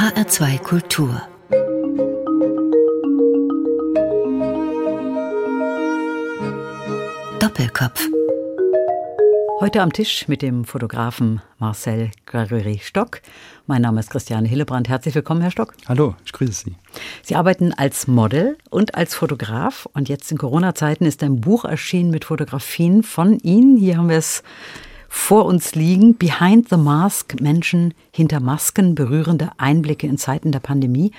HR2 Kultur Doppelkopf Heute am Tisch mit dem Fotografen Marcel Gregory Stock. Mein Name ist Christiane Hillebrand. Herzlich willkommen, Herr Stock. Hallo, ich grüße Sie. Sie arbeiten als Model und als Fotograf. Und jetzt in Corona-Zeiten ist ein Buch erschienen mit Fotografien von Ihnen. Hier haben wir es vor uns liegen. Behind the Mask, Menschen hinter Masken, berührende Einblicke in Zeiten der Pandemie.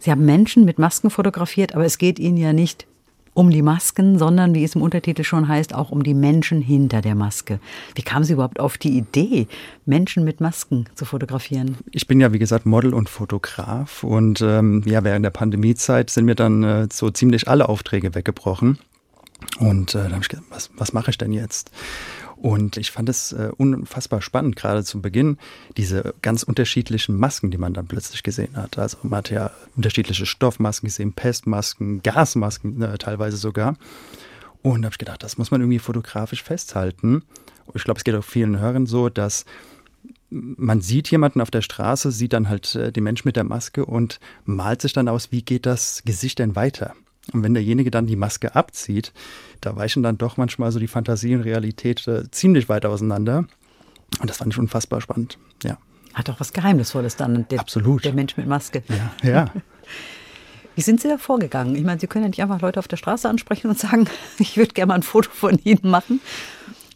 Sie haben Menschen mit Masken fotografiert, aber es geht Ihnen ja nicht um die Masken, sondern, wie es im Untertitel schon heißt, auch um die Menschen hinter der Maske. Wie kam Sie überhaupt auf die Idee, Menschen mit Masken zu fotografieren? Ich bin ja, wie gesagt, Model und Fotograf und ähm, ja, während der Pandemiezeit sind mir dann äh, so ziemlich alle Aufträge weggebrochen. Und äh, dann habe ich gedacht, was, was mache ich denn jetzt? Und ich fand es äh, unfassbar spannend, gerade zu Beginn, diese ganz unterschiedlichen Masken, die man dann plötzlich gesehen hat. Also man hat ja unterschiedliche Stoffmasken gesehen, Pestmasken, Gasmasken äh, teilweise sogar. Und habe ich gedacht, das muss man irgendwie fotografisch festhalten. Ich glaube, es geht auch vielen Hörern so, dass man sieht jemanden auf der Straße, sieht dann halt äh, den Mensch mit der Maske und malt sich dann aus, wie geht das Gesicht denn weiter? Und wenn derjenige dann die Maske abzieht, da weichen dann doch manchmal so die Fantasie und Realität äh, ziemlich weit auseinander. Und das fand ich unfassbar spannend, ja. Hat auch was Geheimnisvolles dann, der, Absolut. der Mensch mit Maske. Ja, ja. Wie sind Sie da vorgegangen? Ich meine, Sie können ja nicht einfach Leute auf der Straße ansprechen und sagen, ich würde gerne mal ein Foto von Ihnen machen.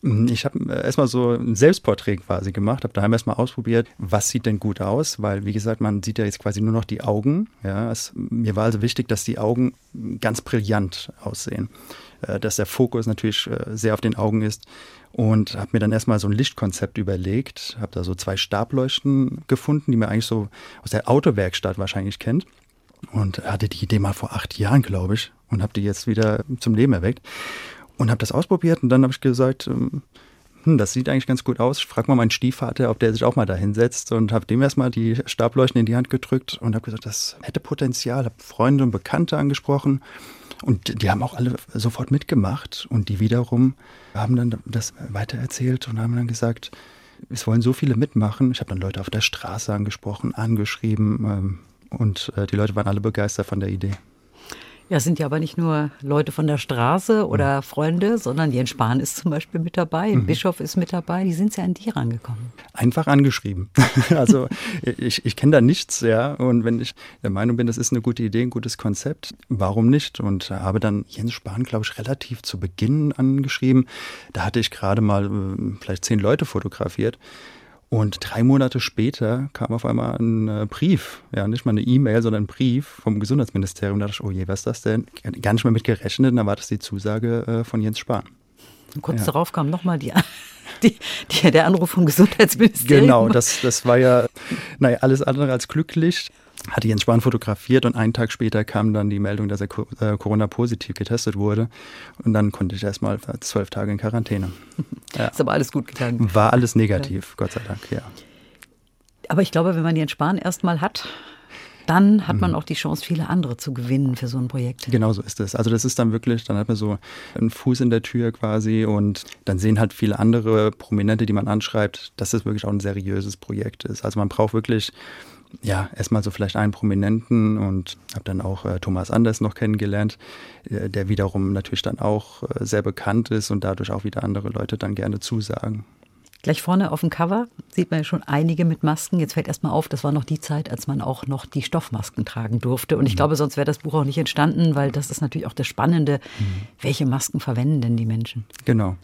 Mhm, ich habe äh, erstmal so ein Selbstporträt quasi gemacht, habe daheim erstmal ausprobiert, was sieht denn gut aus, weil wie gesagt, man sieht ja jetzt quasi nur noch die Augen. Ja, es, mir war also wichtig, dass die Augen ganz brillant aussehen, äh, dass der Fokus natürlich äh, sehr auf den Augen ist. Und habe mir dann erstmal so ein Lichtkonzept überlegt, habe da so zwei Stableuchten gefunden, die man eigentlich so aus der Autowerkstatt wahrscheinlich kennt. Und hatte die Idee mal vor acht Jahren, glaube ich, und habe die jetzt wieder zum Leben erweckt und habe das ausprobiert und dann habe ich gesagt, ähm, hm, das sieht eigentlich ganz gut aus. Ich frage mal meinen Stiefvater, ob der sich auch mal da hinsetzt und habe dem erstmal die Stableuchten in die Hand gedrückt und habe gesagt, das hätte Potenzial. Habe Freunde und Bekannte angesprochen und die haben auch alle sofort mitgemacht und die wiederum haben dann das weitererzählt und haben dann gesagt, es wollen so viele mitmachen. Ich habe dann Leute auf der Straße angesprochen, angeschrieben ähm, und äh, die Leute waren alle begeistert von der Idee. Ja, es sind ja aber nicht nur Leute von der Straße oder mhm. Freunde, sondern Jens Spahn ist zum Beispiel mit dabei, mhm. Bischof ist mit dabei. Die sind ja an die rangekommen. Einfach angeschrieben. also ich, ich kenne da nichts, ja. Und wenn ich der Meinung bin, das ist eine gute Idee, ein gutes Konzept, warum nicht? Und habe dann Jens Spahn, glaube ich, relativ zu Beginn angeschrieben. Da hatte ich gerade mal äh, vielleicht zehn Leute fotografiert. Und drei Monate später kam auf einmal ein äh, Brief, ja, nicht mal eine E-Mail, sondern ein Brief vom Gesundheitsministerium. Da dachte ich, oh je, was ist das denn? Gar nicht mehr mit gerechnet. Und dann war das die Zusage äh, von Jens Spahn. kurz ja. darauf kam nochmal die, die, die, der Anruf vom Gesundheitsministerium. Genau, das, das war ja naja, alles andere als glücklich hatte Jens Spahn fotografiert und einen Tag später kam dann die Meldung, dass er äh, Corona-positiv getestet wurde. Und dann konnte ich erstmal zwölf Tage in Quarantäne. Ja. Ist aber alles gut gegangen. War alles negativ, ja. Gott sei Dank, ja. Aber ich glaube, wenn man Jens Spahn erstmal hat, dann hat man mhm. auch die Chance, viele andere zu gewinnen für so ein Projekt. Genau so ist es. Also das ist dann wirklich, dann hat man so einen Fuß in der Tür quasi und dann sehen halt viele andere Prominente, die man anschreibt, dass es wirklich auch ein seriöses Projekt ist. Also man braucht wirklich ja, erstmal so vielleicht einen Prominenten und habe dann auch äh, Thomas Anders noch kennengelernt, äh, der wiederum natürlich dann auch äh, sehr bekannt ist und dadurch auch wieder andere Leute dann gerne zusagen. Gleich vorne auf dem Cover sieht man ja schon einige mit Masken. Jetzt fällt erstmal auf, das war noch die Zeit, als man auch noch die Stoffmasken tragen durfte. Und ich mhm. glaube, sonst wäre das Buch auch nicht entstanden, weil das ist natürlich auch das Spannende. Mhm. Welche Masken verwenden denn die Menschen? Genau.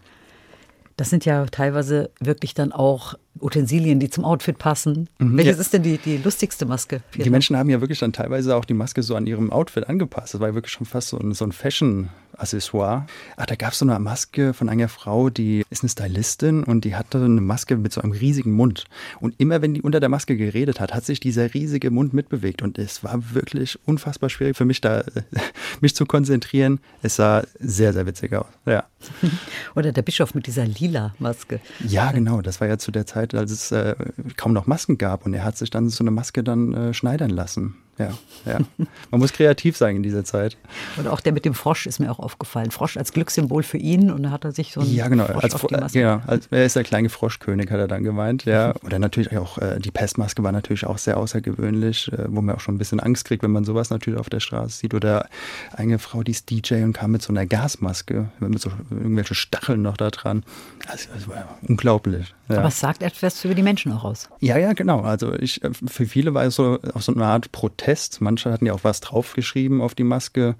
Das sind ja teilweise wirklich dann auch Utensilien, die zum Outfit passen. Mhm, Welches ja. ist denn die, die lustigste Maske? Die Menschen haben ja wirklich dann teilweise auch die Maske so an ihrem Outfit angepasst. Das war ja wirklich schon fast so ein, so ein Fashion, Accessoire. Ach, da gab es so eine Maske von einer Frau, die ist eine Stylistin und die hatte eine Maske mit so einem riesigen Mund. Und immer wenn die unter der Maske geredet hat, hat sich dieser riesige Mund mitbewegt. Und es war wirklich unfassbar schwierig für mich da, mich zu konzentrieren. Es sah sehr, sehr witzig aus. Ja. Oder der Bischof mit dieser lila Maske. Ja, genau. Das war ja zu der Zeit, als es äh, kaum noch Masken gab. Und er hat sich dann so eine Maske dann äh, schneidern lassen. Ja, ja. Man muss kreativ sein in dieser Zeit. Und auch der mit dem Frosch ist mir auch aufgefallen. Frosch als Glückssymbol für ihn und da hat er sich so einen Ja, genau. Frosch Als, auf die Maske. genau als, er ist der kleine Froschkönig, hat er dann gemeint, ja. Oder natürlich auch äh, die Pestmaske war natürlich auch sehr außergewöhnlich, äh, wo man auch schon ein bisschen Angst kriegt, wenn man sowas natürlich auf der Straße sieht. Oder eine Frau, die ist DJ und kam mit so einer Gasmaske, mit so irgendwelche Stacheln noch da dran. Also, das war unglaublich. Ja. Aber es sagt etwas über die Menschen auch aus. Ja, ja, genau. Also ich, äh, für viele war es so auch so eine Art Protest. Manche hatten ja auch was draufgeschrieben auf die Maske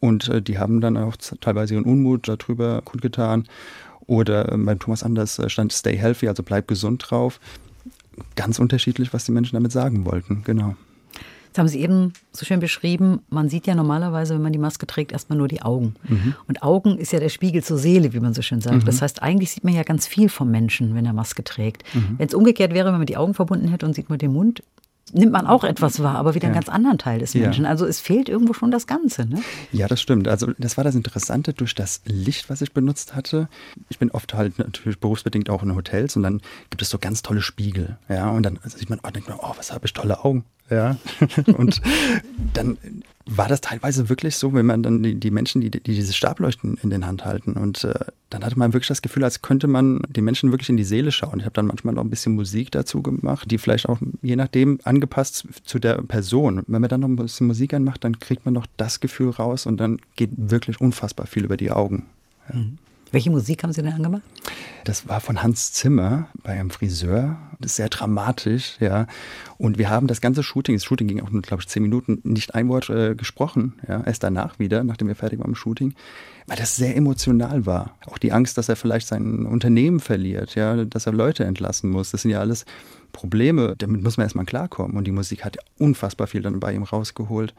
und äh, die haben dann auch teilweise ihren Unmut darüber kundgetan. Oder äh, beim Thomas Anders äh, stand Stay Healthy, also bleib gesund drauf. Ganz unterschiedlich, was die Menschen damit sagen wollten, genau. Das haben Sie eben so schön beschrieben. Man sieht ja normalerweise, wenn man die Maske trägt, erstmal nur die Augen. Und Augen ist ja der Spiegel zur Seele, wie man so schön sagt. Das heißt, eigentlich sieht man ja ganz viel vom Menschen, wenn er Maske trägt. Wenn es umgekehrt wäre, wenn man die Augen verbunden hätte und sieht nur den Mund, nimmt man auch etwas wahr, aber wieder einen Ja. ganz anderen Teil des Ja. Menschen. Also es fehlt irgendwo schon das Ganze. Ne? Ja, das stimmt. Also das war das Interessante durch das Licht, was ich benutzt hatte. Ich bin oft halt natürlich berufsbedingt auch in Hotels und dann gibt es so ganz tolle Spiegel. Ja, und dann sieht man, oh, denkt man, oh, was habe ich tolle Augen. Ja, und dann war das teilweise wirklich so, wenn man dann die, die Menschen, die, die diese Stableuchten in den Hand halten und äh, dann hatte man wirklich das Gefühl, als könnte man den Menschen wirklich in die Seele schauen. Ich habe dann manchmal noch ein bisschen Musik dazu gemacht, die vielleicht auch je nachdem angepasst zu der Person. Wenn man dann noch ein bisschen Musik anmacht, dann kriegt man noch das Gefühl raus und dann geht wirklich unfassbar viel über die Augen. Welche Musik haben Sie denn angemacht? Das war von Hans Zimmer bei einem Friseur. Das ist sehr dramatisch, ja. Und wir haben das ganze Shooting, das Shooting ging auch nur, glaube ich, zehn Minuten, nicht ein Wort äh, gesprochen. Ja. Erst danach wieder, nachdem wir fertig waren mit dem Shooting, weil das sehr emotional war. Auch die Angst, dass er vielleicht sein Unternehmen verliert, ja, dass er Leute entlassen muss. Das sind ja alles Probleme, damit muss man erstmal klarkommen. Und die Musik hat unfassbar viel dann bei ihm rausgeholt.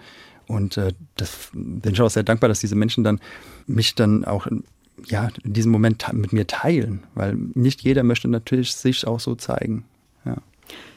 Und äh, das bin ich auch sehr dankbar, dass diese Menschen dann mich dann auch ja, in diesem Moment mit mir teilen, weil nicht jeder möchte natürlich sich auch so zeigen. Ja.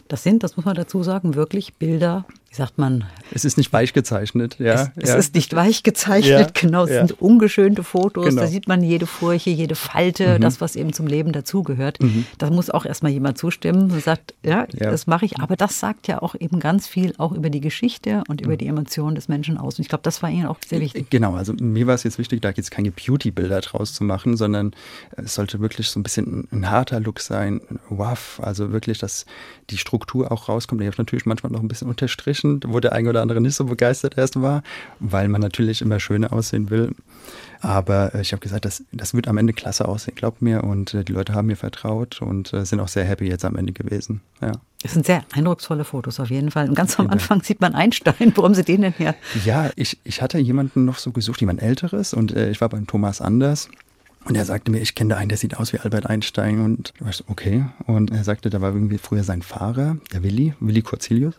Das sind, das muss man dazu sagen, wirklich Bilder, sagt man, Es ist nicht weich gezeichnet, ja. es, es ja. ist nicht weich gezeichnet, Ja, genau, es ja. sind ungeschönte Fotos, Genau. Mhm. da sieht man jede Furche, jede Falte, das, was eben zum Leben dazugehört. Da muss auch erstmal jemand zustimmen und sagt, ja, das mache ich, aber das sagt ja auch eben ganz viel auch über die Geschichte und Mhm. über die Emotionen des Menschen aus. Und ich glaube, das war Ihnen auch sehr wichtig. Genau, also mir war es jetzt wichtig, da jetzt keine Beauty-Bilder draus zu machen, sondern es sollte wirklich so ein bisschen ein harter Look sein, waff, also wirklich, dass die Struktur auch rauskommt. Ich habe natürlich manchmal noch ein bisschen unterstrichen, wo der eine oder andere nicht so begeistert erst war, weil man natürlich immer schöner aussehen will. Aber äh, ich habe gesagt, das, das wird am Ende klasse aussehen, glaubt mir. Und äh, die Leute haben mir vertraut und äh, sind auch sehr happy jetzt am Ende gewesen. Ja. Das sind sehr eindrucksvolle Fotos auf jeden Fall. Und ganz am Anfang sieht man Einstein. Haben Sie den denn her? Ja, ich, ich hatte jemanden noch so gesucht, jemand Älteres und ich war beim Thomas Anders. Und er sagte mir, ich kenne da einen, der sieht aus wie Albert Einstein. Und ich so, okay. Und er sagte, da war irgendwie früher sein Fahrer, der Willi, Willi Kurzilius.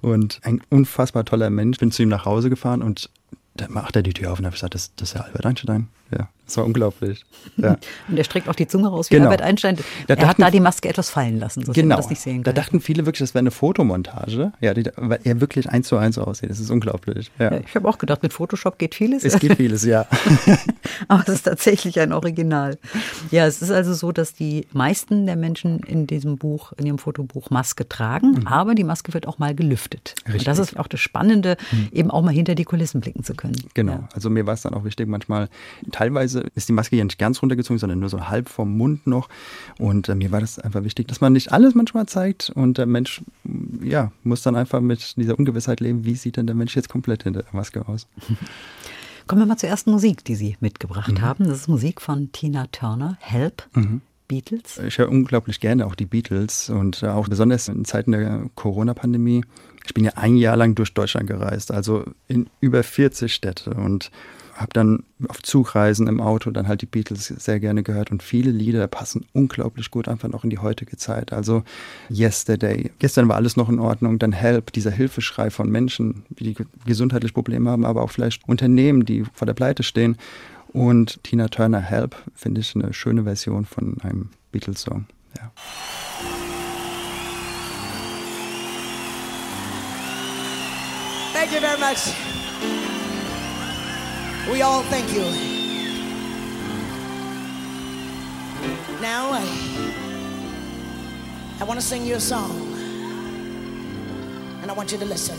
Und ein unfassbar toller Mensch. Bin zu ihm nach Hause gefahren und da macht er die Tür auf und habe gesagt, das, das ist ja Albert Einstein. Ja, das war unglaublich. Ja. Und er streckt auch die Zunge raus wie Genau. Albert Einstein. Da er hat da die Maske etwas fallen lassen, so Genau. dass man das nicht sehen Da kann. dachten viele wirklich, das wäre eine Fotomontage. Ja, die, weil er wirklich eins zu eins aussieht. Das ist unglaublich. Ja. Ja, ich habe auch gedacht, mit Photoshop geht vieles. Es gibt vieles, ja. Aber es ist tatsächlich ein Original. Ja, es ist also so, dass die meisten der Menschen in diesem Buch, in ihrem Fotobuch Maske tragen, aber die Maske wird auch mal gelüftet. Und Richtig. das ist auch das Spannende, eben auch mal hinter die Kulissen blicken zu können. Genau. Ja. Also mir war es dann auch wichtig, manchmal, teilweise ist die Maske ja nicht ganz runtergezogen, sondern nur so halb vom Mund noch. Und äh, mir war das einfach wichtig, dass man nicht alles manchmal zeigt. Und der Mensch, ja, muss dann einfach mit dieser Ungewissheit leben, wie sieht denn der Mensch jetzt komplett hinter der Maske aus. Kommen wir mal zur ersten Musik, die Sie mitgebracht Mhm. haben. Das ist Musik von Tina Turner, Help, Beatles. Ich höre unglaublich gerne auch die Beatles und äh, auch besonders in Zeiten der Corona-Pandemie. Ich bin ja ein Jahr lang durch Deutschland gereist, also in über 40 Städte und habe dann auf Zugreisen im Auto dann halt die Beatles sehr gerne gehört und viele Lieder passen unglaublich gut einfach noch in die heutige Zeit. Also Yesterday, gestern war alles noch in Ordnung, dann Help, dieser Hilfeschrei von Menschen, die gesundheitliche Probleme haben, aber auch vielleicht Unternehmen, die vor der Pleite stehen. Und Tina Turner Help finde ich eine schöne Version von einem Beatles-Song. Ja. Thank you very much. We all thank you. Now, I, I want to sing you a song. And I want you to listen.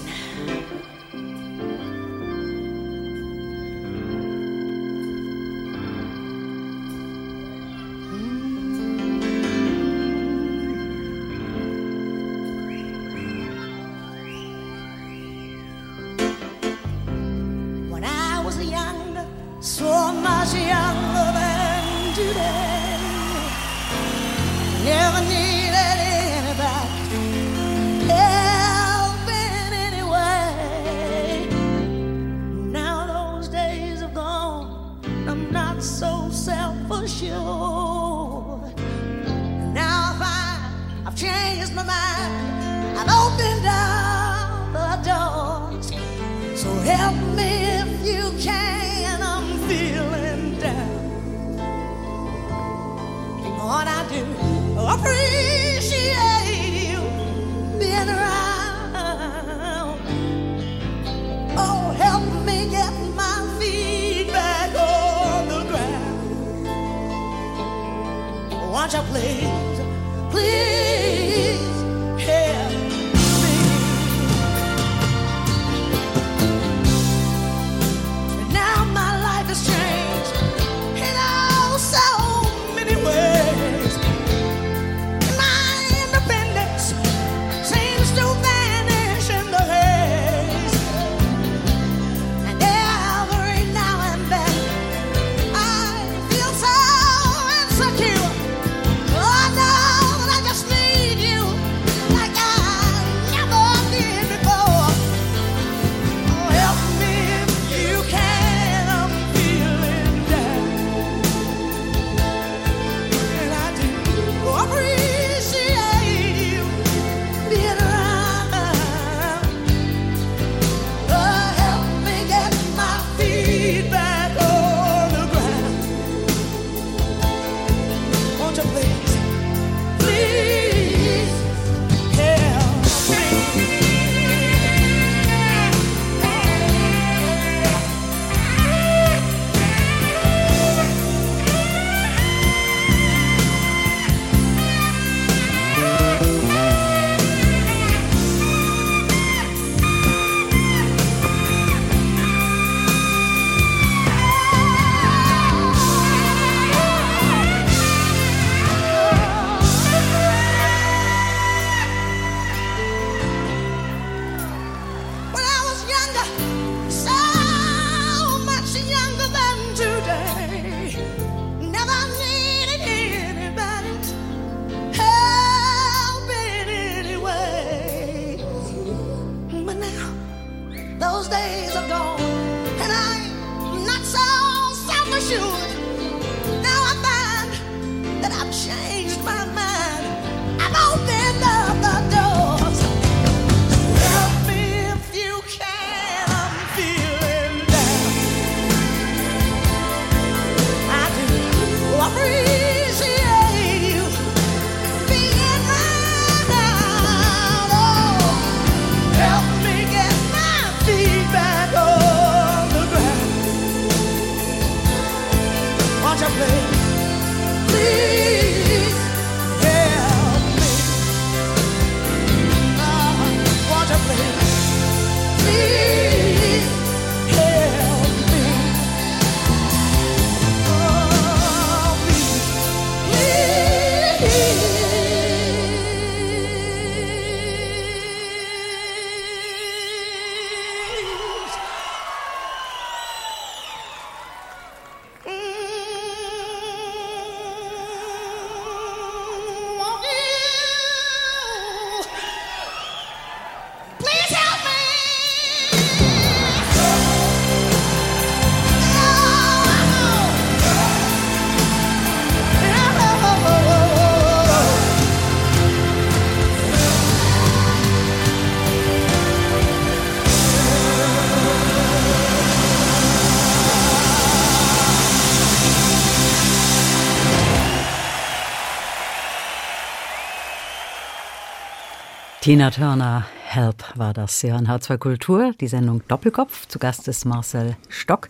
Tina Turner, Help war das. Sie hören H2 Kultur, die Sendung Doppelkopf. Zu Gast ist Marcel Stock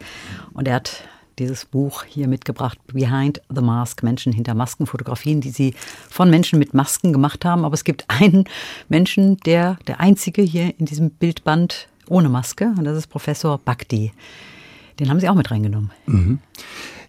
und er hat dieses Buch hier mitgebracht, Behind the Mask, Menschen hinter Masken, Fotografien, die sie von Menschen mit Masken gemacht haben. Aber es gibt einen Menschen, der der einzige hier in diesem Bildband ohne Maske und das ist Professor Bhakti. Den haben Sie auch mit reingenommen.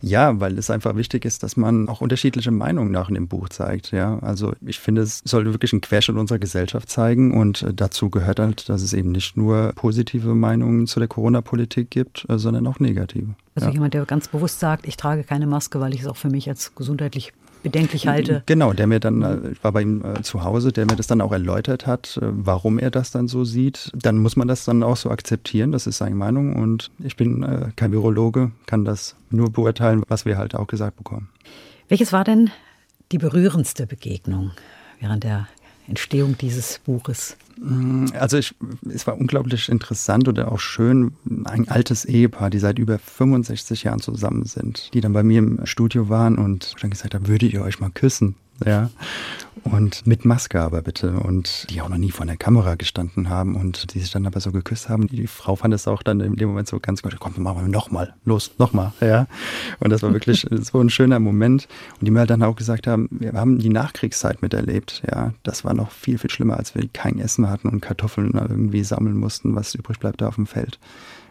Ja, weil es einfach wichtig ist, dass man auch unterschiedliche Meinungen nach in dem Buch zeigt. Ja, also ich finde, es sollte wirklich einen Querschnitt unserer Gesellschaft zeigen und äh, dazu gehört halt, dass es eben nicht nur positive Meinungen zu der Corona-Politik gibt, äh, sondern auch negative. Also ja. jemand, der ganz bewusst sagt, ich trage keine Maske, weil ich es auch für mich als gesundheitlich bedenklich halte. Genau, der mir dann, äh, ich war bei ihm äh, zu Hause, der mir das dann auch erläutert hat, äh, warum er das dann so sieht. Dann muss man das dann auch so akzeptieren, das ist seine Meinung und ich bin äh, kein Virologe, kann das nur beurteilen, was wir halt auch gesagt bekommen. Welches war denn die berührendste Begegnung während der Entstehung dieses Buches? Also ich, es war unglaublich interessant oder auch schön, ein altes Ehepaar, die seit über 65 Jahren zusammen sind, die dann bei mir im Studio waren und dann gesagt haben, würdet ihr euch mal küssen? Ja. Und mit Maske aber bitte. Und die auch noch nie vor der Kamera gestanden haben und die sich dann aber so geküsst haben. Die Frau fand es auch dann in dem Moment so ganz gut, komm, machen wir nochmal, los, nochmal. Ja. Und das war wirklich so ein schöner Moment. Und die mir halt dann auch gesagt haben, wir haben die Nachkriegszeit miterlebt. Ja. Das war noch viel, viel schlimmer, als wir kein Essen hatten und Kartoffeln irgendwie sammeln mussten, was übrig bleibt da auf dem Feld.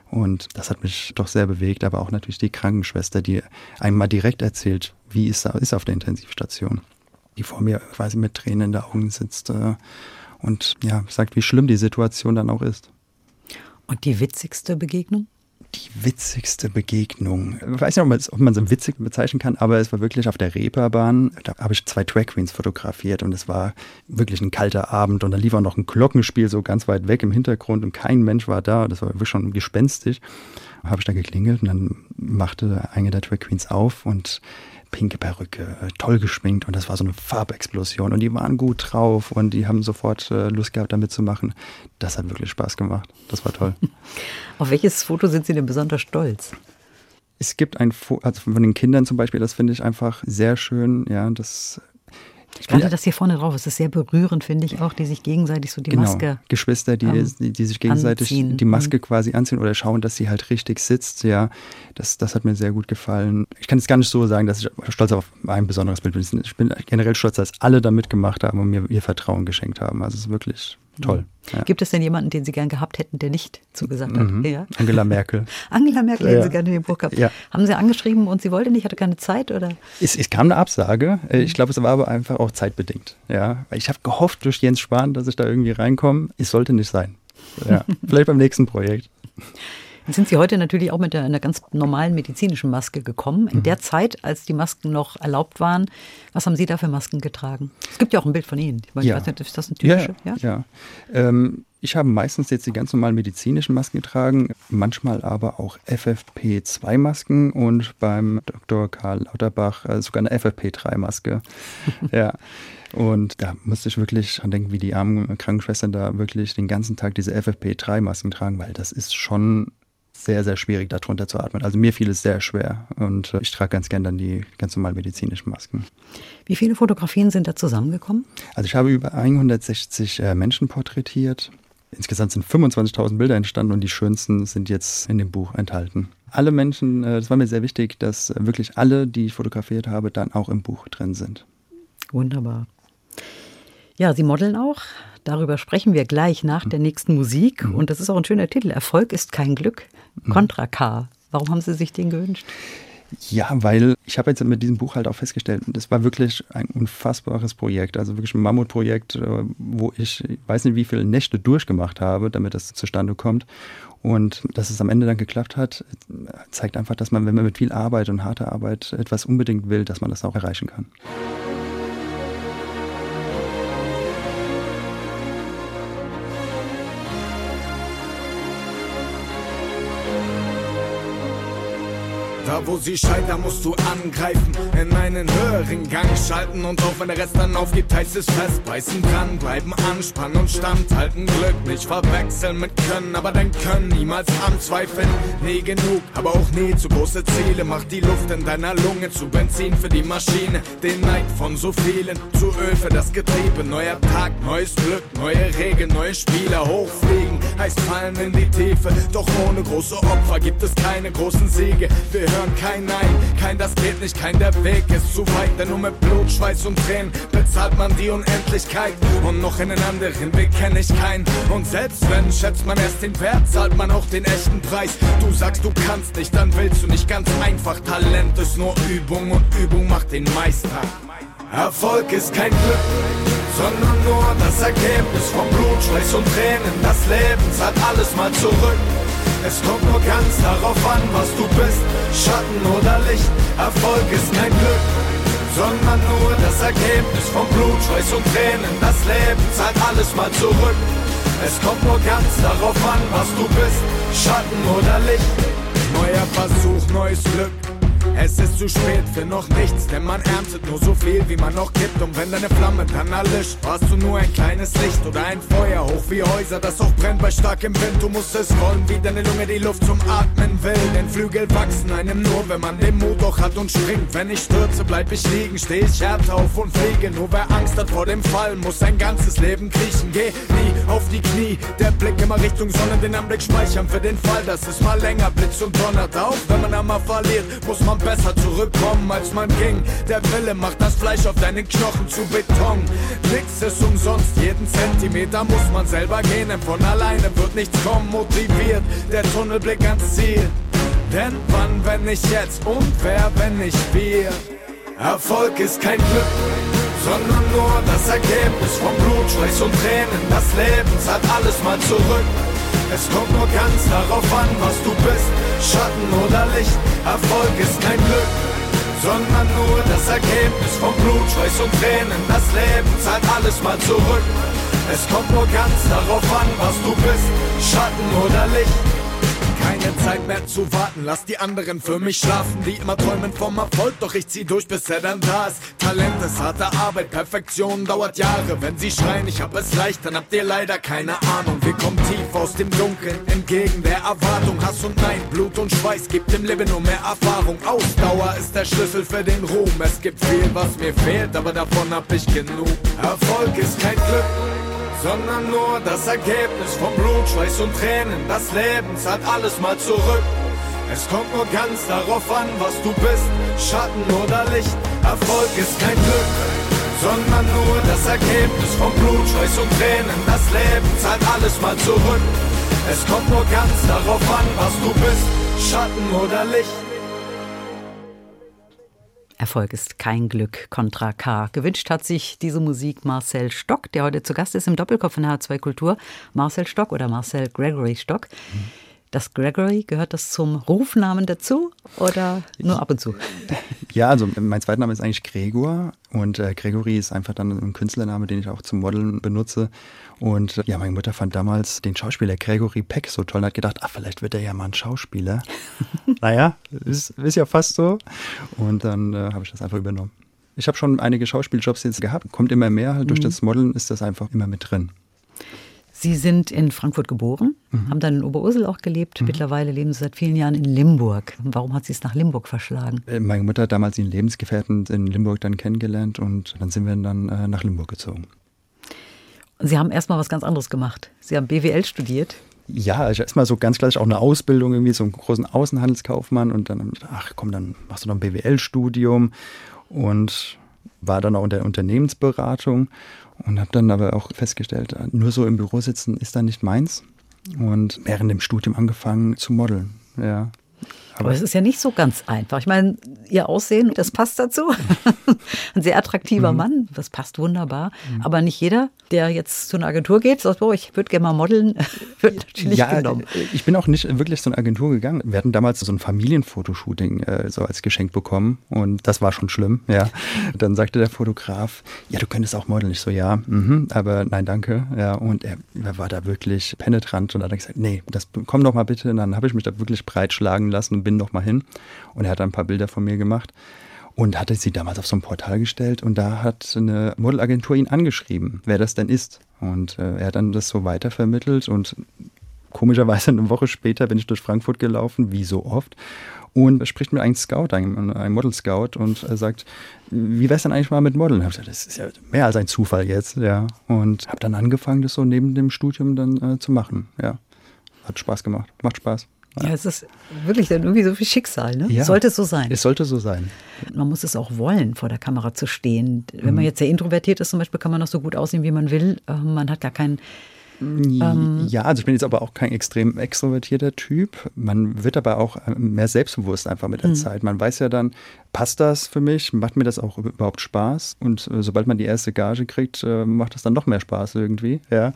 Und das hat mich doch sehr bewegt, aber auch natürlich die Krankenschwester, die einmal direkt erzählt, wie es ist auf der Intensivstation die vor mir quasi mit Tränen in den Augen sitzt äh, und ja, sagt, wie schlimm die Situation dann auch ist. Und die witzigste Begegnung? Die witzigste Begegnung. Ich weiß nicht, ob man es witzig bezeichnen kann, aber es war wirklich auf der Reeperbahn. Da habe ich zwei Drag Queens fotografiert und es war wirklich ein kalter Abend und da lief auch noch ein Glockenspiel so ganz weit weg im Hintergrund und kein Mensch war da. Das war wirklich schon gespenstisch. Habe ich da geklingelt und dann machte eine der Drag Queens auf und pinke Perücke, äh, toll geschminkt und das war so eine Farbexplosion und die waren gut drauf und die haben sofort äh, Lust gehabt, damit zu machen. Das hat wirklich Spaß gemacht. Das war toll. Auf welches Foto sind Sie denn besonders stolz? Es gibt ein Foto, also von den Kindern zum Beispiel, das finde ich einfach sehr schön. Ja, das Gerade das hier vorne drauf, es ist sehr berührend, finde ich auch, die sich gegenseitig so die genau. Maske. Geschwister, die, ähm, die, die, sich gegenseitig anziehen. die Maske Mhm. quasi anziehen oder schauen, dass sie halt richtig sitzt. Ja, das, das hat mir sehr gut gefallen. Ich kann jetzt gar nicht so sagen, dass ich stolz auf ein besonderes Bild bin. Ich bin generell stolz, dass alle da mitgemacht haben und mir ihr Vertrauen geschenkt haben. Also es ist wirklich toll. Ja. Gibt es denn jemanden, den Sie gern gehabt hätten, der nicht zugesagt hat? Mhm. Ja. Angela Merkel. Angela Merkel hätten Sie gerne in dem Buch gehabt. Ja. Haben Sie angeschrieben und sie wollte nicht, hatte keine Zeit oder? Es, es kam eine Absage. Äh, Ich glaube, es war aber einfach auch zeitbedingt. Ja, ich habe gehofft durch Jens Spahn, dass ich da irgendwie reinkomme. Es sollte nicht sein. Vielleicht beim nächsten Projekt. Jetzt sind Sie heute natürlich auch mit einer ganz normalen medizinischen Maske gekommen. Mhm. In der Zeit, als die Masken noch erlaubt waren, was haben Sie da für Masken getragen? Es gibt ja auch ein Bild von Ihnen. Ich meine, Ja. ich weiß nicht, ist das eine Ja, typische? ja. ja. Ähm, ich habe meistens jetzt die ganz normalen medizinischen Masken getragen, manchmal aber auch FFP2-Masken und beim Dr. Karl Lauterbach äh, sogar eine FFP3-Maske. ja. Und da musste ich wirklich dran denken, wie die armen Krankenschwestern da wirklich den ganzen Tag diese FFP3-Masken tragen, weil das ist schon sehr, sehr schwierig, darunter zu atmen. Also mir fiel es sehr schwer und äh, ich trage ganz gern dann die ganz normalen medizinischen Masken. Wie viele Fotografien sind da zusammengekommen? Also ich habe über 160 äh, Menschen porträtiert. Insgesamt sind 25.000 Bilder entstanden und die schönsten sind jetzt in dem Buch enthalten. Alle Menschen, äh, das war mir sehr wichtig, dass äh, wirklich alle, die ich fotografiert habe, dann auch im Buch drin sind. Wunderbar. Ja, Sie modeln auch. Darüber sprechen wir gleich nach der nächsten Musik. Und das ist auch ein schöner Titel. Erfolg ist kein Glück. Contra K. Warum haben Sie sich den gewünscht? Ja, weil ich habe jetzt mit diesem Buch halt auch festgestellt, das war wirklich ein unfassbares Projekt, also wirklich ein Mammutprojekt, äh, wo ich ich weiß nicht, wie viele Nächte durchgemacht habe, damit das zustande kommt. Und dass es am Ende dann geklappt hat, zeigt einfach, dass man, wenn man mit viel Arbeit und harter Arbeit etwas unbedingt will, dass man das auch erreichen kann. Da wo sie scheitern, musst du angreifen, in einen höheren Gang schalten und auch wenn der Rest dann aufgibt, heißt es festbeißen, dranbleiben, anspannen und standhalten. Glück nicht verwechseln mit Können, aber dein Können niemals anzweifeln. Nie genug, aber auch nie zu große Ziele. Macht die Luft in deiner Lunge zu Benzin für die Maschine. Den Neid von so vielen zu Öl für das Getriebe. Neuer Tag, neues Glück, neue Regeln, neue Spieler. Hochfliegen heißt fallen in die Tiefe. Doch ohne große Opfer gibt es keine großen Siege. Wir hören kein Nein, kein das geht nicht, kein der Weg ist zu weit. Denn nur mit Blut, Schweiß und Tränen bezahlt man die Unendlichkeit. Und noch einen anderen Weg kenne ich keinen. Und selbst wenn, schätzt man erst den Wert, zahlt man auch den echten Preis. Du sagst, du kannst nicht, dann willst du nicht ganz einfach. Talent ist nur Übung und Übung macht den Meister. Erfolg ist kein Glück, sondern nur das Ergebnis von Blut, Schweiß und Tränen. Das Leben zahlt alles mal zurück. Es kommt nur ganz darauf an, was du bist, Schatten oder Licht. Erfolg ist kein Glück, sondern nur das Ergebnis von Blut, Schweiß und Tränen. Das Leben zahlt alles mal zurück. Es kommt nur ganz darauf an, was du bist, Schatten oder Licht. Neuer Versuch, neues Glück. Es ist zu spät für noch nichts, denn man erntet nur so viel, wie man noch gibt. Und wenn deine Flamme dann erlischt, warst du nur ein kleines Licht oder ein Feuer hoch wie Häuser, das auch brennt bei starkem Wind. Du musst es wollen, wie deine Lunge die Luft zum Atmen will. Denn Flügel wachsen einem nur, wenn man den Mut auch hat und springt. Wenn ich stürze, bleib ich liegen, steh ich härter auf und fliege. Nur wer Angst hat vor dem Fall, muss sein ganzes Leben kriechen. Geh nie auf die Knie, der Blick immer Richtung Sonne, den Anblick speichern für den Fall, dass es mal länger blitzt und donnert. Auch wenn man einmal verliert, muss man besser zurückkommen, als man ging. Der Wille macht das Fleisch auf deinen Knochen zu Beton. Nix ist umsonst, jeden Zentimeter muss man selber gehen, denn von alleine wird nichts kommen. Motiviert, der Tunnelblick ans Ziel. Denn wann, wenn nicht jetzt und wer, wenn nicht wir? Erfolg ist kein Glück, sondern nur das Ergebnis von Blut, Schweiß und Tränen. Das Leben zahlt alles mal zurück. Es kommt nur ganz darauf an, was du bist, Schatten oder Licht. Erfolg ist kein Glück, sondern nur das Ergebnis von Blut, Schweiß und Tränen. Das Leben zahlt alles mal zurück. Es kommt nur ganz darauf an, was du bist, Schatten oder Licht. Keine Zeit mehr zu warten, lass die anderen für mich schlafen, die immer träumen vom Erfolg, doch ich zieh durch, bis er dann da ist. Talent ist harte Arbeit, Perfektion dauert Jahre. Wenn sie schreien, ich hab es leicht, dann habt ihr leider keine Ahnung. Wir kommen tief aus dem Dunkeln, entgegen der Erwartung. Hass und Nein, Blut und Schweiß gibt im Leben nur mehr Erfahrung. Ausdauer ist der Schlüssel für den Ruhm. Es gibt viel, was mir fehlt, aber davon hab ich genug. Erfolg ist kein Glück sondern nur das Ergebnis von Blut, Schweiß und Tränen. Das Leben zahlt alles mal zurück. Es kommt nur ganz darauf an, was du bist, Schatten oder Licht. Erfolg ist kein Glück, sondern nur das Ergebnis von Blut, Schweiß und Tränen. Das Leben zahlt alles mal zurück. Es kommt nur ganz darauf an, was du bist, Schatten oder Licht. Erfolg ist kein Glück, Contra K. Gewünscht hat sich diese Musik Marcel Stock, der heute zu Gast ist im Doppelkopf in H2 Kultur. Marcel Stock oder Marcel Gregory Stock. Das Gregory, gehört das zum Rufnamen dazu oder nur ab und zu? Ja, also mein zweiter Name ist eigentlich Gregor und äh, Gregory ist einfach dann ein Künstlername, den ich auch zum Modeln benutze. Und äh, ja, meine Mutter fand damals den Schauspieler Gregory Peck so toll und hat gedacht, ach, vielleicht wird er ja mal ein Schauspieler. naja, ist, ist ja fast so. Und dann äh, habe ich das einfach übernommen. Ich habe schon einige Schauspieljobs jetzt gehabt, kommt immer mehr. Halt durch Mhm. das Modeln ist das einfach immer mit drin. Sie sind in Frankfurt geboren, haben dann in Oberursel auch gelebt. Mittlerweile leben Sie seit vielen Jahren in Limburg. Warum hat Sie es nach Limburg verschlagen? Äh, Meine Mutter hat damals ihren Lebensgefährten in Limburg dann kennengelernt und dann sind wir dann äh, nach Limburg gezogen. Sie haben erstmal was ganz anderes gemacht. Sie haben BWL studiert. Ja, ich erstmal so ganz klassisch auch eine Ausbildung, irgendwie so einen großen Außenhandelskaufmann und dann, ach komm, dann machst du noch ein BWL-Studium und war dann auch in der Unternehmensberatung und habe dann aber auch festgestellt, äh, nur so im Büro sitzen ist dann nicht meins und während dem Studium angefangen zu modeln, ja. Aber es ist ja nicht so ganz einfach. Ich meine, Ihr Aussehen, das passt dazu. Ein sehr attraktiver Mhm. Mann, das passt wunderbar. Aber nicht jeder, der jetzt zu einer Agentur geht, sagt, oh, ich würde gerne mal modeln, wird natürlich ja, genommen. äh, ich bin auch nicht wirklich zu einer Agentur gegangen. Wir hatten damals so ein Familienfotoshooting äh, so als Geschenk bekommen und das war schon schlimm, ja. Dann sagte der Fotograf, ja, du könntest auch modeln. Ich so, ja, mhm, aber nein, danke. Ja, und er, er war da wirklich penetrant und hat dann gesagt, nee, das komm doch mal bitte. Und dann habe ich mich da wirklich breitschlagen lassen bin noch mal hin. Und er hat ein paar Bilder von mir gemacht und hatte sie damals auf so ein Portal gestellt und da hat eine Modelagentur ihn angeschrieben, wer das denn ist. Und äh, er hat dann das so weitervermittelt und komischerweise eine Woche später bin ich durch Frankfurt gelaufen, wie so oft, und spricht mit einem Scout, einem, einem Model-Scout und er sagt, wie wär's denn eigentlich mal mit Modeln? Gesagt, das ist ja mehr als ein Zufall jetzt, ja. Und habe dann angefangen, das so neben dem Studium dann äh, zu machen, ja. Hat Spaß gemacht, macht Spaß. Ja, es ist wirklich dann irgendwie so viel Schicksal, ne? Ja. Sollte es so sein. Es sollte so sein. Man muss es auch wollen, vor der Kamera zu stehen. Wenn Mhm. man jetzt sehr introvertiert ist, zum Beispiel, kann man noch so gut aussehen, wie man will. Ähm, Man hat gar kein Ähm, ja, also ich bin jetzt aber auch kein extrem extrovertierter Typ. Man wird aber auch äh, mehr selbstbewusst einfach mit der Mhm. Zeit. Man weiß ja dann, passt das für mich? Macht mir das auch überhaupt Spaß? Und äh, sobald man die erste Gage kriegt, äh, macht das dann noch mehr Spaß irgendwie. Ja.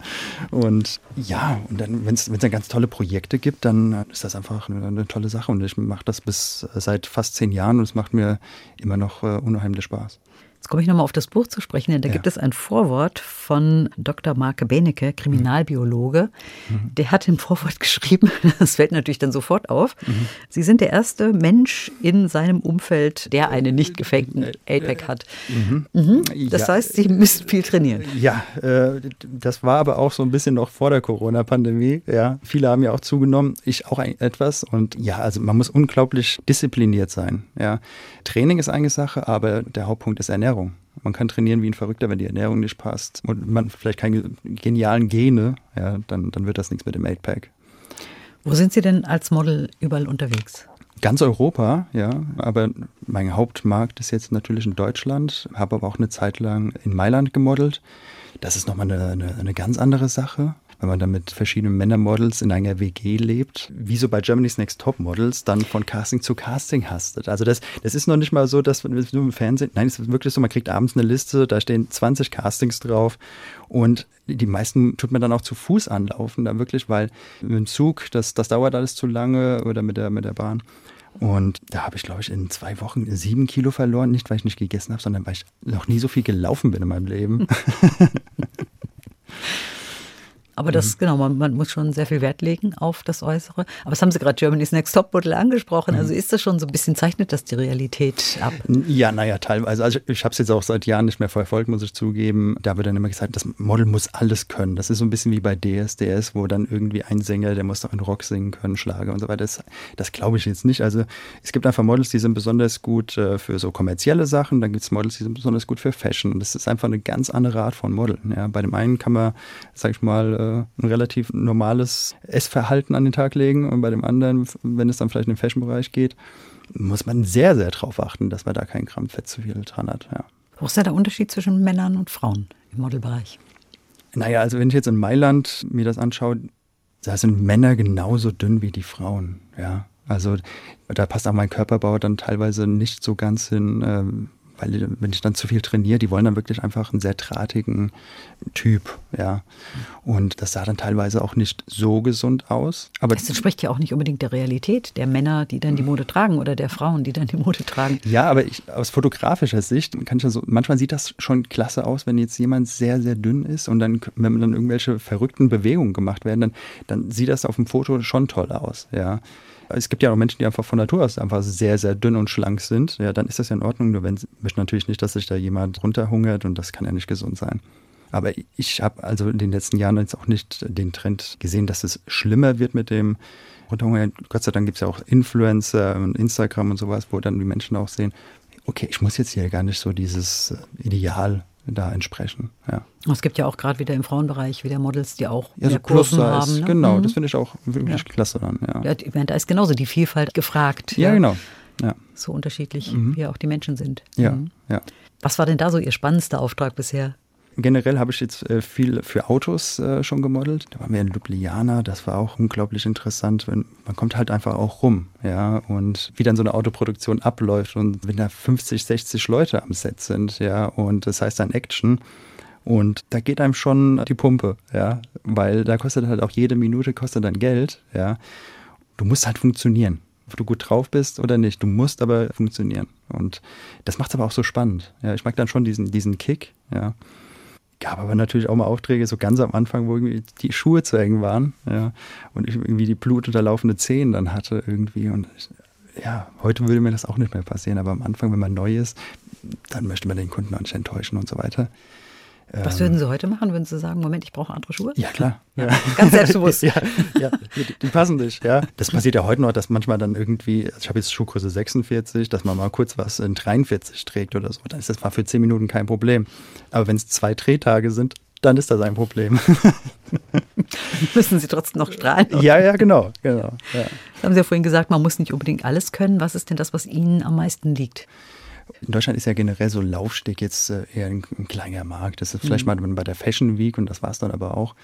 Und ja, und dann, wenn es dann ganz tolle Projekte gibt, dann äh, ist das einfach eine, eine tolle Sache. Und ich mache das bis äh, seit fast zehn Jahren und es macht mir immer noch äh, unheimlich Spaß. Jetzt komme ich nochmal auf das Buch zu sprechen, denn da Ja. gibt es ein Vorwort von Dr. Marke Benecke, Kriminalbiologe. Mhm. Der hat im Vorwort geschrieben, das fällt natürlich dann sofort auf, Mhm. Sie sind der erste Mensch in seinem Umfeld, der einen nicht gefängten APEC hat. Mhm. Das Ja. heißt, Sie müssen viel trainieren. Ja, äh, das war aber auch so ein bisschen noch vor der Corona-Pandemie. Ja, viele haben ja auch zugenommen, ich auch ein, etwas. Und ja, also man muss unglaublich diszipliniert sein. Ja, Training ist eine Sache, aber der Hauptpunkt ist Ernährung. Man kann trainieren wie ein Verrückter, wenn die Ernährung nicht passt und man vielleicht keine genialen Gene, ja, dann, dann wird das nichts mit dem 8-Pack. Wo sind Sie denn als Model überall unterwegs? Ganz Europa, ja, aber mein Hauptmarkt ist jetzt natürlich in Deutschland, habe aber auch eine Zeit lang in Mailand gemodelt. Das ist nochmal eine, eine, eine ganz andere Sache, wenn man dann mit verschiedenen Männermodels in einer WG lebt, wie so bei Germany's Next Top Models, dann von Casting zu Casting hastet. Also das, das ist noch nicht mal so, dass man nur im Fernsehen, nein, es ist wirklich so, man kriegt abends eine Liste, da stehen 20 Castings drauf und die meisten tut man dann auch zu Fuß anlaufen, da wirklich, weil mit dem Zug, das, das dauert alles zu lange oder mit der, mit der Bahn. Und da habe ich, glaube ich, in zwei Wochen sieben Kilo verloren. Nicht, weil ich nicht gegessen habe, sondern weil ich noch nie so viel gelaufen bin in meinem Leben. Aber das, genau, man, man muss schon sehr viel Wert legen auf das Äußere. Aber das haben Sie gerade Germany's Next Top Model angesprochen. Also ist das schon so ein bisschen, zeichnet das die Realität ab? Ja, naja, teilweise. Also ich, ich habe es jetzt auch seit Jahren nicht mehr verfolgt, muss ich zugeben. Da wird dann immer gesagt, das Model muss alles können. Das ist so ein bisschen wie bei DSDS, wo dann irgendwie ein Sänger, der muss doch einen Rock singen können, Schlager und so weiter. Das, das glaube ich jetzt nicht. Also es gibt einfach Models, die sind besonders gut äh, für so kommerzielle Sachen. Dann gibt es Models, die sind besonders gut für Fashion. Und das ist einfach eine ganz andere Art von Modeln. Ja, bei dem einen kann man, sag ich mal, äh, ein relativ normales Essverhalten an den Tag legen und bei dem anderen, wenn es dann vielleicht in den Fashion-Bereich geht, muss man sehr, sehr drauf achten, dass man da kein Gramm Fett zu viel dran hat. Ja. Wo ist da der Unterschied zwischen Männern und Frauen im Modelbereich? Naja, also wenn ich jetzt in Mailand mir das anschaue, da sind Männer genauso dünn wie die Frauen. Ja, also da passt auch mein Körperbau dann teilweise nicht so ganz hin, ähm, weil wenn ich dann zu viel trainiere, die wollen dann wirklich einfach einen sehr drahtigen Typ, ja. Und das sah dann teilweise auch nicht so gesund aus. Aber Das entspricht ja auch nicht unbedingt der Realität der Männer, die dann die Mode tragen oder der Frauen, die dann die Mode tragen. Ja, aber ich, aus fotografischer Sicht kann ich ja so, manchmal sieht das schon klasse aus, wenn jetzt jemand sehr, sehr dünn ist und dann, wenn dann irgendwelche verrückten Bewegungen gemacht werden, dann, dann sieht das auf dem Foto schon toll aus, ja. Es gibt ja auch Menschen, die einfach von Natur aus einfach sehr, sehr dünn und schlank sind. Ja, dann ist das ja in Ordnung. Nur wenn möchte natürlich nicht, dass sich da jemand runterhungert und das kann ja nicht gesund sein. Aber ich habe also in den letzten Jahren jetzt auch nicht den Trend gesehen, dass es schlimmer wird mit dem Runterhungern. Gott sei Dank gibt es ja auch Influencer und Instagram und sowas, wo dann die Menschen auch sehen, okay, ich muss jetzt hier gar nicht so dieses Ideal da entsprechen. Ja, Es gibt ja auch gerade wieder im Frauenbereich wieder Models, die auch ja so Kurven haben. Ne? genau, Mhm. das finde ich auch wirklich klasse dann. Ja, ja, ich meine, da ist genauso die Vielfalt gefragt. ja genau. Ja, So unterschiedlich, wie auch die Menschen sind. ja, Mhm. ja. Was war denn da so Ihr spannendster Auftrag bisher? Generell habe ich jetzt äh, viel für Autos äh, schon gemodelt. Da waren wir in Ljubljana, das war auch unglaublich interessant. Man kommt halt einfach auch rum, ja, und wie dann so eine Autoproduktion abläuft und wenn da 50, 60 Leute am Set sind, ja, und das heißt dann Action. Und da geht einem schon die Pumpe, ja, weil da kostet halt auch jede Minute kostet dann Geld, ja. Du musst halt funktionieren. Ob du gut drauf bist oder nicht, du musst aber funktionieren. Und das macht es aber auch so spannend. Ja, ich mag dann schon diesen, diesen Kick, ja gab aber natürlich auch mal Aufträge, so ganz am Anfang, wo irgendwie die Schuhe zu eng waren, ja, und ich irgendwie die blutunterlaufende Zehen dann hatte irgendwie und ich, ja, heute würde mir das auch nicht mehr passieren, aber am Anfang, wenn man neu ist, dann möchte man den Kunden auch nicht enttäuschen und so weiter. Was würden Sie heute machen? Würden Sie sagen, Moment, ich brauche andere Schuhe? Ja, klar. Ja, ganz selbstbewusst. ja, ja die, die passen nicht, ja. Das passiert ja heute noch, dass manchmal dann irgendwie, also ich habe jetzt Schuhgröße 46, dass man mal kurz was in 43 trägt oder so. Dann ist das mal für 10 Minuten kein Problem. Aber wenn es zwei Drehtage sind, dann ist das ein Problem. Müssen Sie trotzdem noch strahlen? ja, ja, genau, genau. Ja. Das haben Sie ja vorhin gesagt, man muss nicht unbedingt alles können. Was ist denn das, was Ihnen am meisten liegt? In Deutschland ist ja generell so Laufsteg jetzt äh, eher ein, ein kleiner Markt. Das ist vielleicht mal bei der Fashion Week und das war es dann aber auch.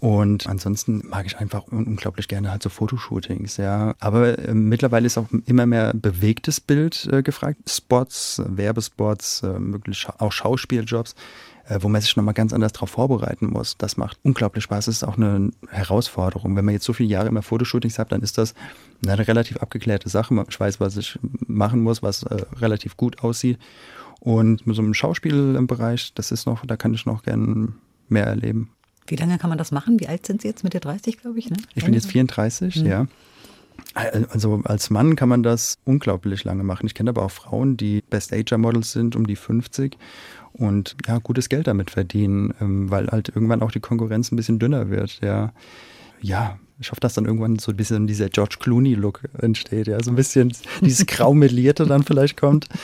Und ansonsten mag ich einfach un unglaublich gerne halt so Fotoshootings, ja. Aber äh, mittlerweile ist auch immer mehr bewegtes Bild äh, gefragt. Spots, Werbespots, äh, möglich scha auch Schauspieljobs, äh, wo man sich nochmal ganz anders darauf vorbereiten muss. Das macht unglaublich Spaß. Das ist auch eine Herausforderung. Wenn man jetzt so viele Jahre immer Fotoshootings hat, dann ist das eine relativ abgeklärte Sache. Ich weiß, was ich machen muss, was äh, relativ gut aussieht. Und mit so einem Schauspielbereich, das ist noch, da kann ich noch gern mehr erleben. Wie lange kann man das machen? Wie alt sind Sie jetzt? Mitte 30, glaube ich, ne? Ich bin jetzt 34, mhm. ja. Also als Mann kann man das unglaublich lange machen. Ich kenne aber auch Frauen, die Best-Ager-Models sind, um die 50 und ja, gutes Geld damit verdienen, ähm, weil halt irgendwann auch die Konkurrenz ein bisschen dünner wird, ja. Ja, ich hoffe, dass dann irgendwann so ein bisschen dieser George Clooney-Look entsteht, ja, so ein bisschen dieses Graumelierte dann vielleicht kommt.